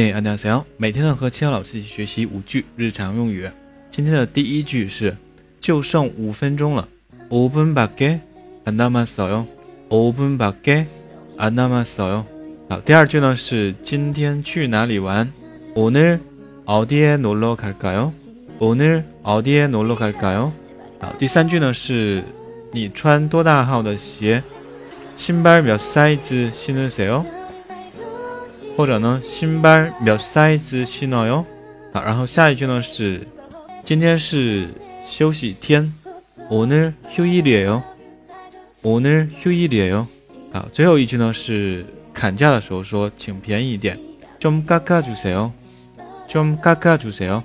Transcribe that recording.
哎，大家好，每天呢和千老师一起学习五句日常用语。今天的第一句是，就剩五分钟了。5분밖에안남았어 요。 5분밖에안남았어 요。 好，第二句呢是今天去哪里玩？오늘어디에놀러갈까 요？ 오늘어디에놀러갈까 요？ 好，第三句呢是你穿多大号的鞋？신발몇사이즈신으세 요？ 或者呢，新班몇사이즈신어 요？ 好，然后下一句呢是，今天是休息天，오늘휴일이에 요， 오늘휴일이에 요。 好，最后一句呢是砍价的时候说，请便宜一点，좀깎아주세 요， 좀깎아주세 요。